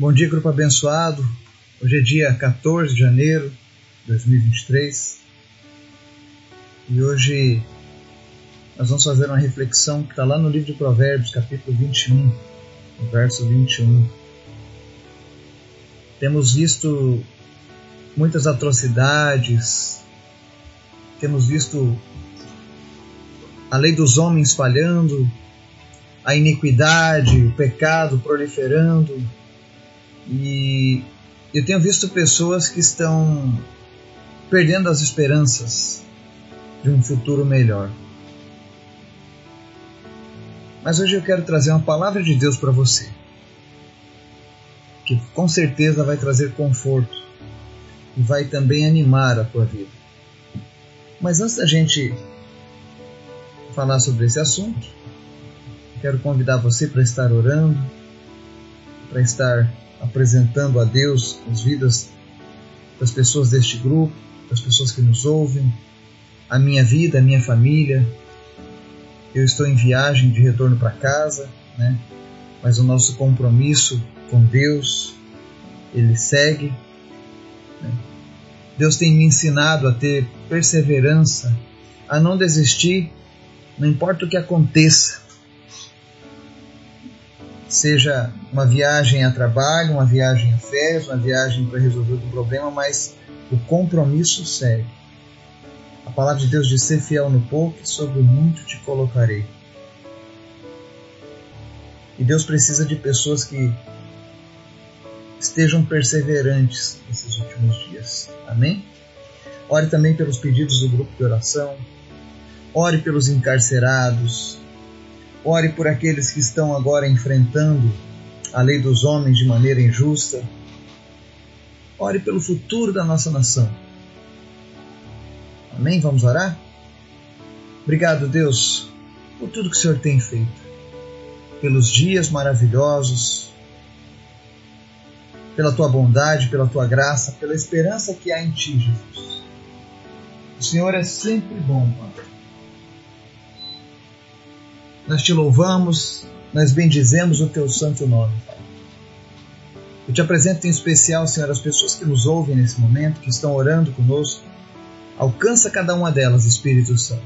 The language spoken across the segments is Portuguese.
Bom dia, grupo abençoado. Hoje é dia 14 de janeiro de 2023 e hoje nós vamos fazer uma reflexão que está lá no livro de Provérbios, capítulo 21, no verso 21. Temos visto muitas atrocidades, temos visto a lei dos homens falhando, a iniquidade, o pecado proliferando e eu tenho visto pessoas que estão perdendo as esperanças de um futuro melhor. Mas hoje eu quero trazer uma palavra de Deus para você, que com certeza vai trazer conforto e vai também animar a tua vida. Mas antes da gente falar sobre esse assunto, quero convidar você para estar orando, para estar apresentando a Deus as vidas das pessoas deste grupo, das pessoas que nos ouvem, a minha vida, a minha família. Eu estou em viagem de retorno para casa, né? mas o nosso compromisso com Deus, ele segue. Né? Deus tem me ensinado a ter perseverança, a não desistir, não importa o que aconteça seja uma viagem a trabalho, uma viagem a férias, uma viagem para resolver algum problema, mas o compromisso segue. A palavra de Deus diz: ser fiel no pouco, sobre muito te colocarei. E Deus precisa de pessoas que estejam perseverantes nesses últimos dias. Amém? Ore também pelos pedidos do grupo de oração. Ore pelos encarcerados, Ore por aqueles que estão agora enfrentando a lei dos homens de maneira injusta. Ore pelo futuro da nossa nação. Amém? Vamos orar? Obrigado, Deus, por tudo que o Senhor tem feito, pelos dias maravilhosos, pela tua bondade, pela tua graça, pela esperança que há em ti, Jesus. O Senhor é sempre bom, Pai nós te louvamos, nós bendizemos o teu santo nome, Pai. Eu te apresento em especial, Senhor, as pessoas que nos ouvem nesse momento, que estão orando conosco. Alcança cada uma delas, Espírito Santo,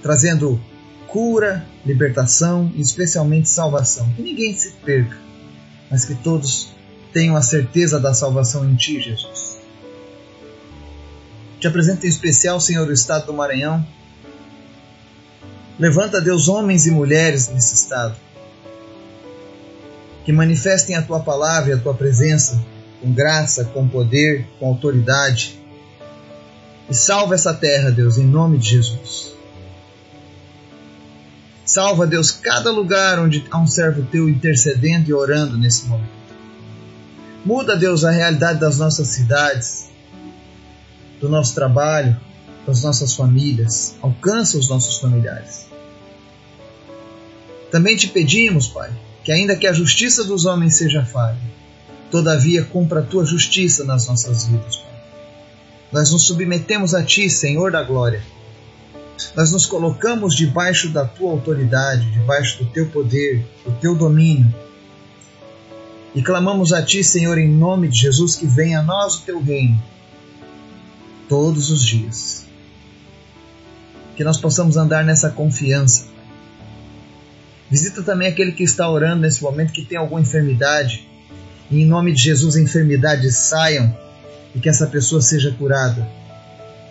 trazendo cura, libertação e especialmente salvação. Que ninguém se perca, mas que todos tenham a certeza da salvação em Ti, Jesus. Te apresento em especial, Senhor, o Estado do Maranhão, Levanta, Deus, homens e mulheres nesse estado, que manifestem a tua palavra e a tua presença com graça, com poder, com autoridade. E salva essa terra, Deus, em nome de Jesus. Salva, Deus, cada lugar onde há um servo teu intercedendo e orando nesse momento. Muda, Deus, a realidade das nossas cidades, do nosso trabalho, das nossas famílias. Alcança os nossos familiares. Também te pedimos, Pai, que ainda que a justiça dos homens seja falha, todavia cumpra a tua justiça nas nossas vidas, Pai. Nós nos submetemos a ti, Senhor da glória. Nós nos colocamos debaixo da tua autoridade, debaixo do teu poder, do teu domínio. E clamamos a ti, Senhor, em nome de Jesus, que venha a nós o teu reino todos os dias. Que nós possamos andar nessa confiança Visita também aquele que está orando nesse momento que tem alguma enfermidade. E em nome de Jesus, enfermidades saiam e que essa pessoa seja curada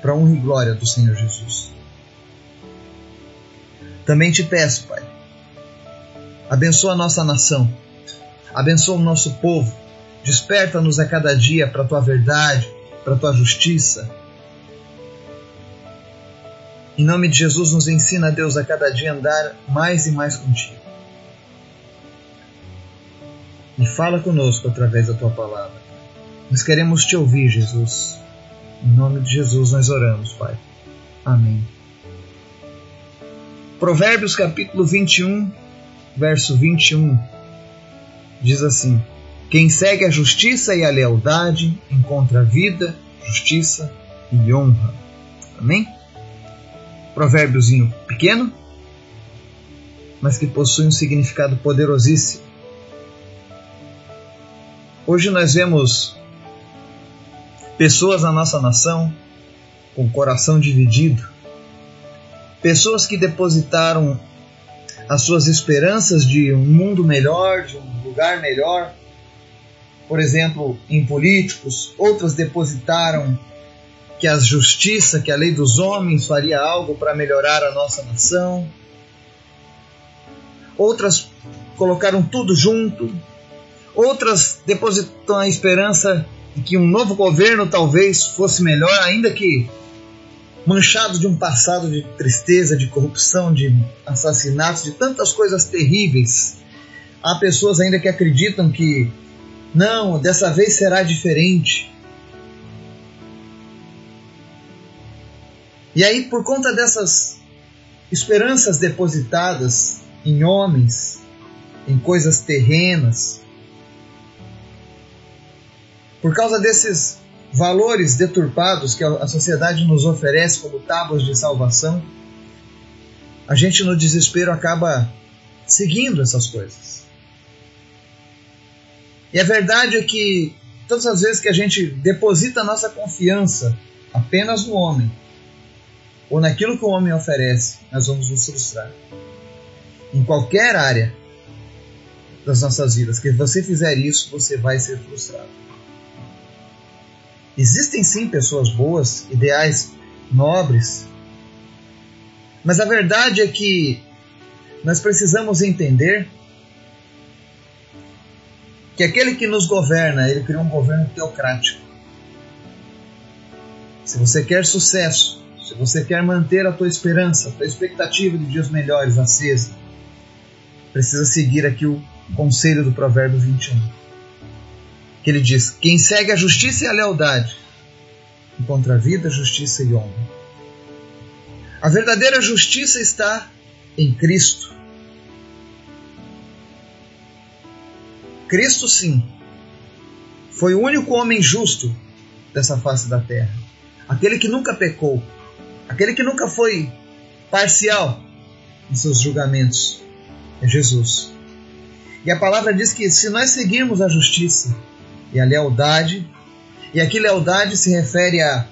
para honra e glória do Senhor Jesus. Também te peço, Pai, abençoa a nossa nação, abençoa o nosso povo, desperta-nos a cada dia para a tua verdade, para a tua justiça, em nome de Jesus, nos ensina, Deus, a cada dia andar mais e mais contigo. E fala conosco através da tua palavra. Nós queremos te ouvir, Jesus. Em nome de Jesus nós oramos, Pai. Amém. Provérbios capítulo 21, verso 21 diz assim: Quem segue a justiça e a lealdade encontra vida, justiça e honra. Amém? Provérbiozinho pequeno, mas que possui um significado poderosíssimo. Hoje nós vemos pessoas na nossa nação com o coração dividido, pessoas que depositaram as suas esperanças de um mundo melhor, de um lugar melhor, por exemplo, em políticos, outras depositaram que a justiça, que a lei dos homens faria algo para melhorar a nossa nação. Outras colocaram tudo junto. Outras depositam a esperança de que um novo governo talvez fosse melhor, ainda que manchado de um passado de tristeza, de corrupção, de assassinatos, de tantas coisas terríveis. Há pessoas ainda que acreditam que não, dessa vez será diferente. E aí, por conta dessas esperanças depositadas em homens, em coisas terrenas, por causa desses valores deturpados que a sociedade nos oferece como tábuas de salvação, a gente no desespero acaba seguindo essas coisas. E a verdade é que todas as vezes que a gente deposita nossa confiança apenas no homem, ou naquilo que o homem oferece, nós vamos nos frustrar. Em qualquer área das nossas vidas, que você fizer isso, você vai ser frustrado. Existem sim pessoas boas, ideais nobres, mas a verdade é que nós precisamos entender que aquele que nos governa, ele criou um governo teocrático. Se você quer sucesso, se você quer manter a tua esperança, a tua expectativa de dias melhores acesa, precisa seguir aqui o conselho do Provérbio 21 que ele diz: Quem segue a justiça e a lealdade encontra vida, justiça e honra. A verdadeira justiça está em Cristo. Cristo, sim, foi o único homem justo dessa face da terra. Aquele que nunca pecou, aquele que nunca foi parcial em seus julgamentos. É Jesus. E a palavra diz que se nós seguirmos a justiça, e a lealdade. E aqui lealdade se refere a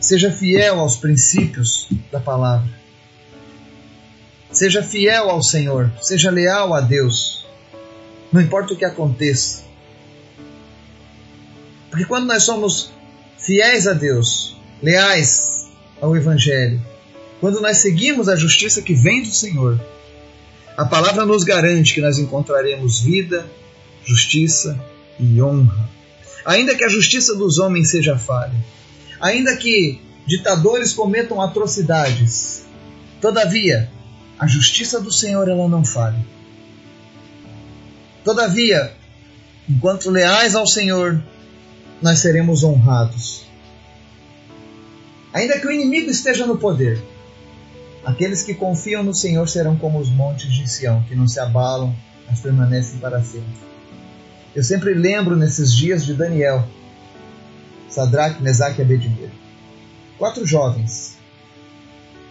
seja fiel aos princípios da palavra. Seja fiel ao Senhor, seja leal a Deus. Não importa o que aconteça. Porque quando nós somos fiéis a Deus, leais ao Evangelho, quando nós seguimos a justiça que vem do Senhor, a palavra nos garante que nós encontraremos vida, justiça e honra. Ainda que a justiça dos homens seja falha, ainda que ditadores cometam atrocidades, todavia, a justiça do Senhor ela não falha. Todavia, enquanto leais ao Senhor, nós seremos honrados. Ainda que o inimigo esteja no poder, aqueles que confiam no Senhor serão como os montes de Sião, que não se abalam, mas permanecem para sempre. Eu sempre lembro nesses dias de Daniel, Sadraque, Mesaque e Abednego. Quatro jovens,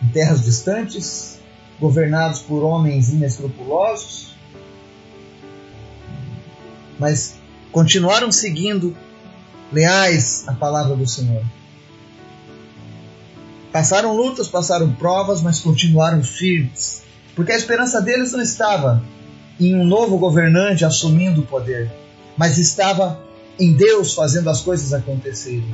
em terras distantes, governados por homens inescrupulosos, mas continuaram seguindo leais à palavra do Senhor. Passaram lutas, passaram provas, mas continuaram firmes, porque a esperança deles não estava em um novo governante assumindo o poder, mas estava em Deus fazendo as coisas acontecerem.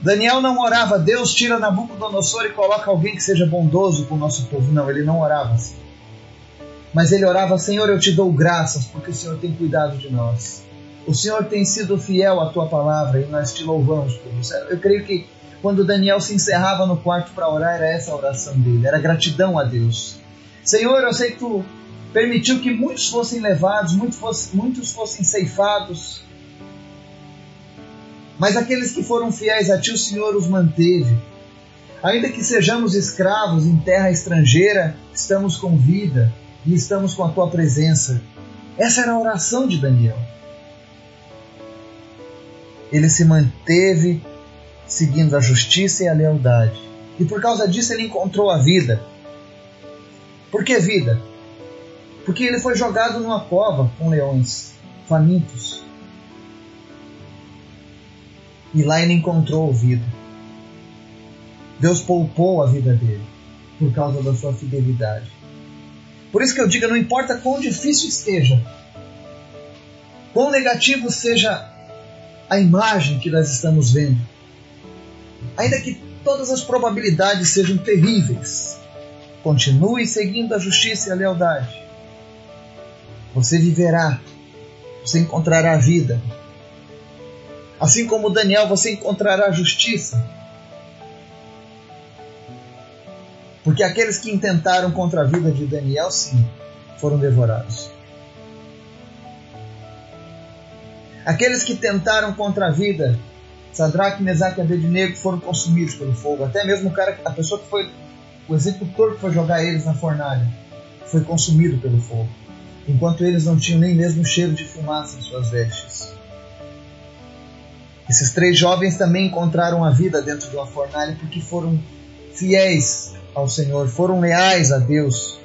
Daniel não orava, Deus tira Nabucodonosor e coloca alguém que seja bondoso com o nosso povo. Não, ele não orava assim. Mas ele orava, Senhor, eu te dou graças porque o Senhor tem cuidado de nós. O Senhor tem sido fiel à tua palavra e nós te louvamos por isso. Eu creio que quando Daniel se encerrava no quarto para orar, era essa a oração dele, era gratidão a Deus. Senhor, eu sei que tu permitiu que muitos fossem levados, muitos fossem, muitos fossem ceifados. Mas aqueles que foram fiéis a ti, o Senhor os manteve. Ainda que sejamos escravos em terra estrangeira, estamos com vida e estamos com a tua presença. Essa era a oração de Daniel. Ele se manteve seguindo a justiça e a lealdade. E por causa disso ele encontrou a vida. Por que vida? Porque ele foi jogado numa cova com leões famintos. E lá ele encontrou vida. Deus poupou a vida dele por causa da sua fidelidade. Por isso que eu digo, não importa quão difícil esteja, quão negativo seja a imagem que nós estamos vendo, ainda que todas as probabilidades sejam terríveis, continue seguindo a justiça e a lealdade. Você viverá, você encontrará a vida. Assim como Daniel, você encontrará a justiça. Porque aqueles que intentaram contra a vida de Daniel, sim, foram devorados. Aqueles que tentaram contra a vida, Sadraque, Mesaque e Abednego foram consumidos pelo fogo. Até mesmo o cara, a pessoa que foi o executor que foi jogar eles na fornalha, foi consumido pelo fogo, enquanto eles não tinham nem mesmo cheiro de fumaça em suas vestes. Esses três jovens também encontraram a vida dentro de uma fornalha porque foram fiéis ao Senhor, foram leais a Deus.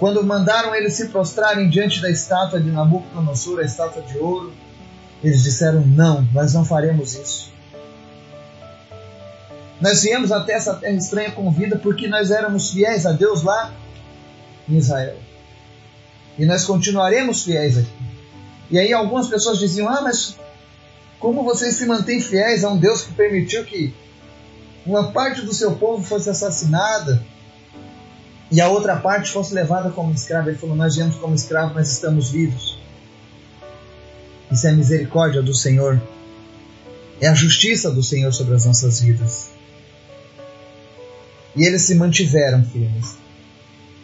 Quando mandaram eles se prostrarem diante da estátua de Nabucodonosor, a estátua de ouro, eles disseram: Não, nós não faremos isso. Nós viemos até essa terra estranha com vida porque nós éramos fiéis a Deus lá em Israel. E nós continuaremos fiéis aqui. E aí algumas pessoas diziam: Ah, mas como vocês se mantêm fiéis a um Deus que permitiu que uma parte do seu povo fosse assassinada e a outra parte fosse levada como escrava? Ele falou: Nós viemos como escravos, mas estamos vivos. Isso é a misericórdia do Senhor. É a justiça do Senhor sobre as nossas vidas. E eles se mantiveram firmes.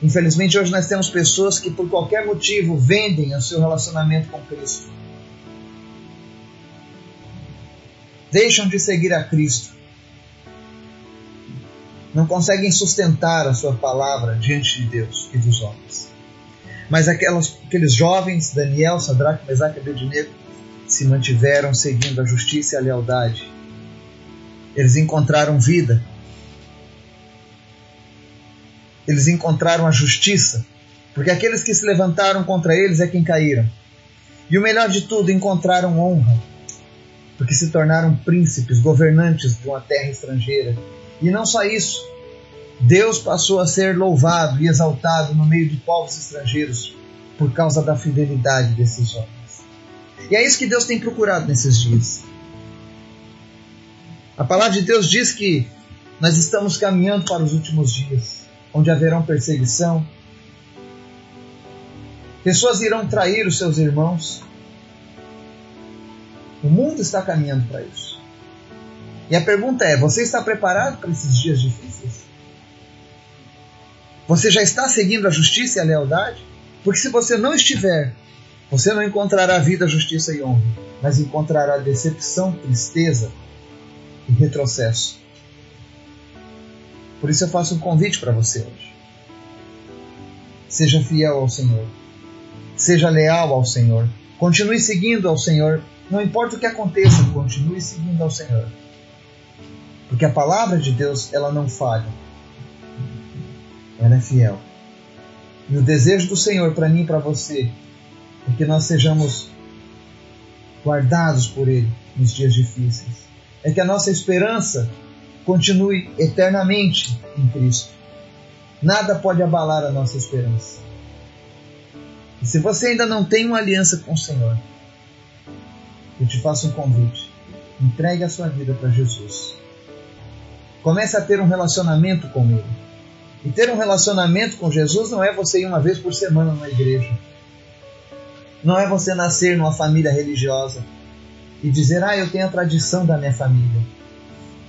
Infelizmente, hoje nós temos pessoas que, por qualquer motivo, vendem o seu relacionamento com Cristo. Deixam de seguir a Cristo. Não conseguem sustentar a sua palavra diante de Deus e dos homens. Mas aquelas, aqueles jovens, Daniel, Sadraque, Mesaque e Abednego, se mantiveram seguindo a justiça e a lealdade. Eles encontraram vida. Eles encontraram a justiça, porque aqueles que se levantaram contra eles é quem caíram. E o melhor de tudo, encontraram honra, porque se tornaram príncipes, governantes de uma terra estrangeira. E não só isso, Deus passou a ser louvado e exaltado no meio de povos estrangeiros por causa da fidelidade desses homens. E é isso que Deus tem procurado nesses dias. A palavra de Deus diz que nós estamos caminhando para os últimos dias, onde haverão perseguição. Pessoas irão trair os seus irmãos. O mundo está caminhando para isso. E a pergunta é: você está preparado para esses dias difíceis? Você já está seguindo a justiça e a lealdade? Porque se você não estiver, você não encontrará vida, justiça e honra, mas encontrará decepção, tristeza e retrocesso. Por isso eu faço um convite para você hoje. Seja fiel ao Senhor. Seja leal ao Senhor. Continue seguindo ao Senhor. Não importa o que aconteça, continue seguindo ao Senhor. Porque a palavra de Deus, ela não falha. É fiel. E o desejo do Senhor para mim e para você é que nós sejamos guardados por Ele nos dias difíceis. É que a nossa esperança continue eternamente em Cristo. Nada pode abalar a nossa esperança. E se você ainda não tem uma aliança com o Senhor, eu te faço um convite. Entregue a sua vida para Jesus. Comece a ter um relacionamento com Ele. E ter um relacionamento com Jesus não é você ir uma vez por semana na igreja não é você nascer numa família religiosa e dizer, ah, eu tenho a tradição da minha família.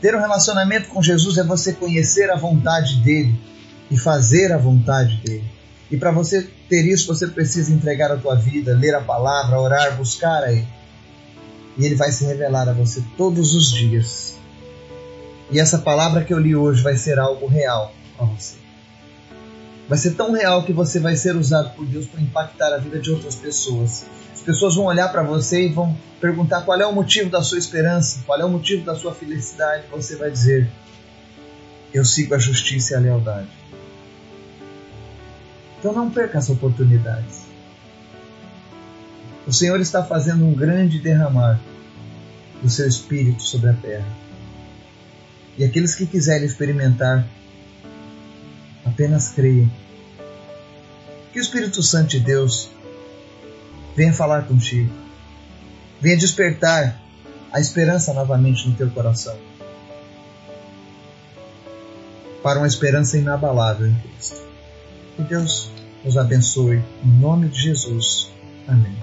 Ter um relacionamento com Jesus é você conhecer a vontade dele e fazer a vontade dele. E para você ter isso, você precisa entregar a tua vida, ler a palavra, orar, buscar a ele. E ele vai se revelar a você todos os dias. E essa palavra que eu li hoje vai ser algo real para você vai ser tão real que você vai ser usado por Deus para impactar a vida de outras pessoas. As pessoas vão olhar para você e vão perguntar qual é o motivo da sua esperança, qual é o motivo da sua felicidade. Você vai dizer: Eu sigo a justiça e a lealdade. Então não perca as oportunidades. O Senhor está fazendo um grande derramar do seu Espírito sobre a terra. E aqueles que quiserem experimentar, apenas creiam. Que o Espírito Santo de Deus venha falar contigo, venha despertar a esperança novamente no teu coração para uma esperança inabalável em Cristo. Que Deus nos abençoe. Em nome de Jesus. Amém.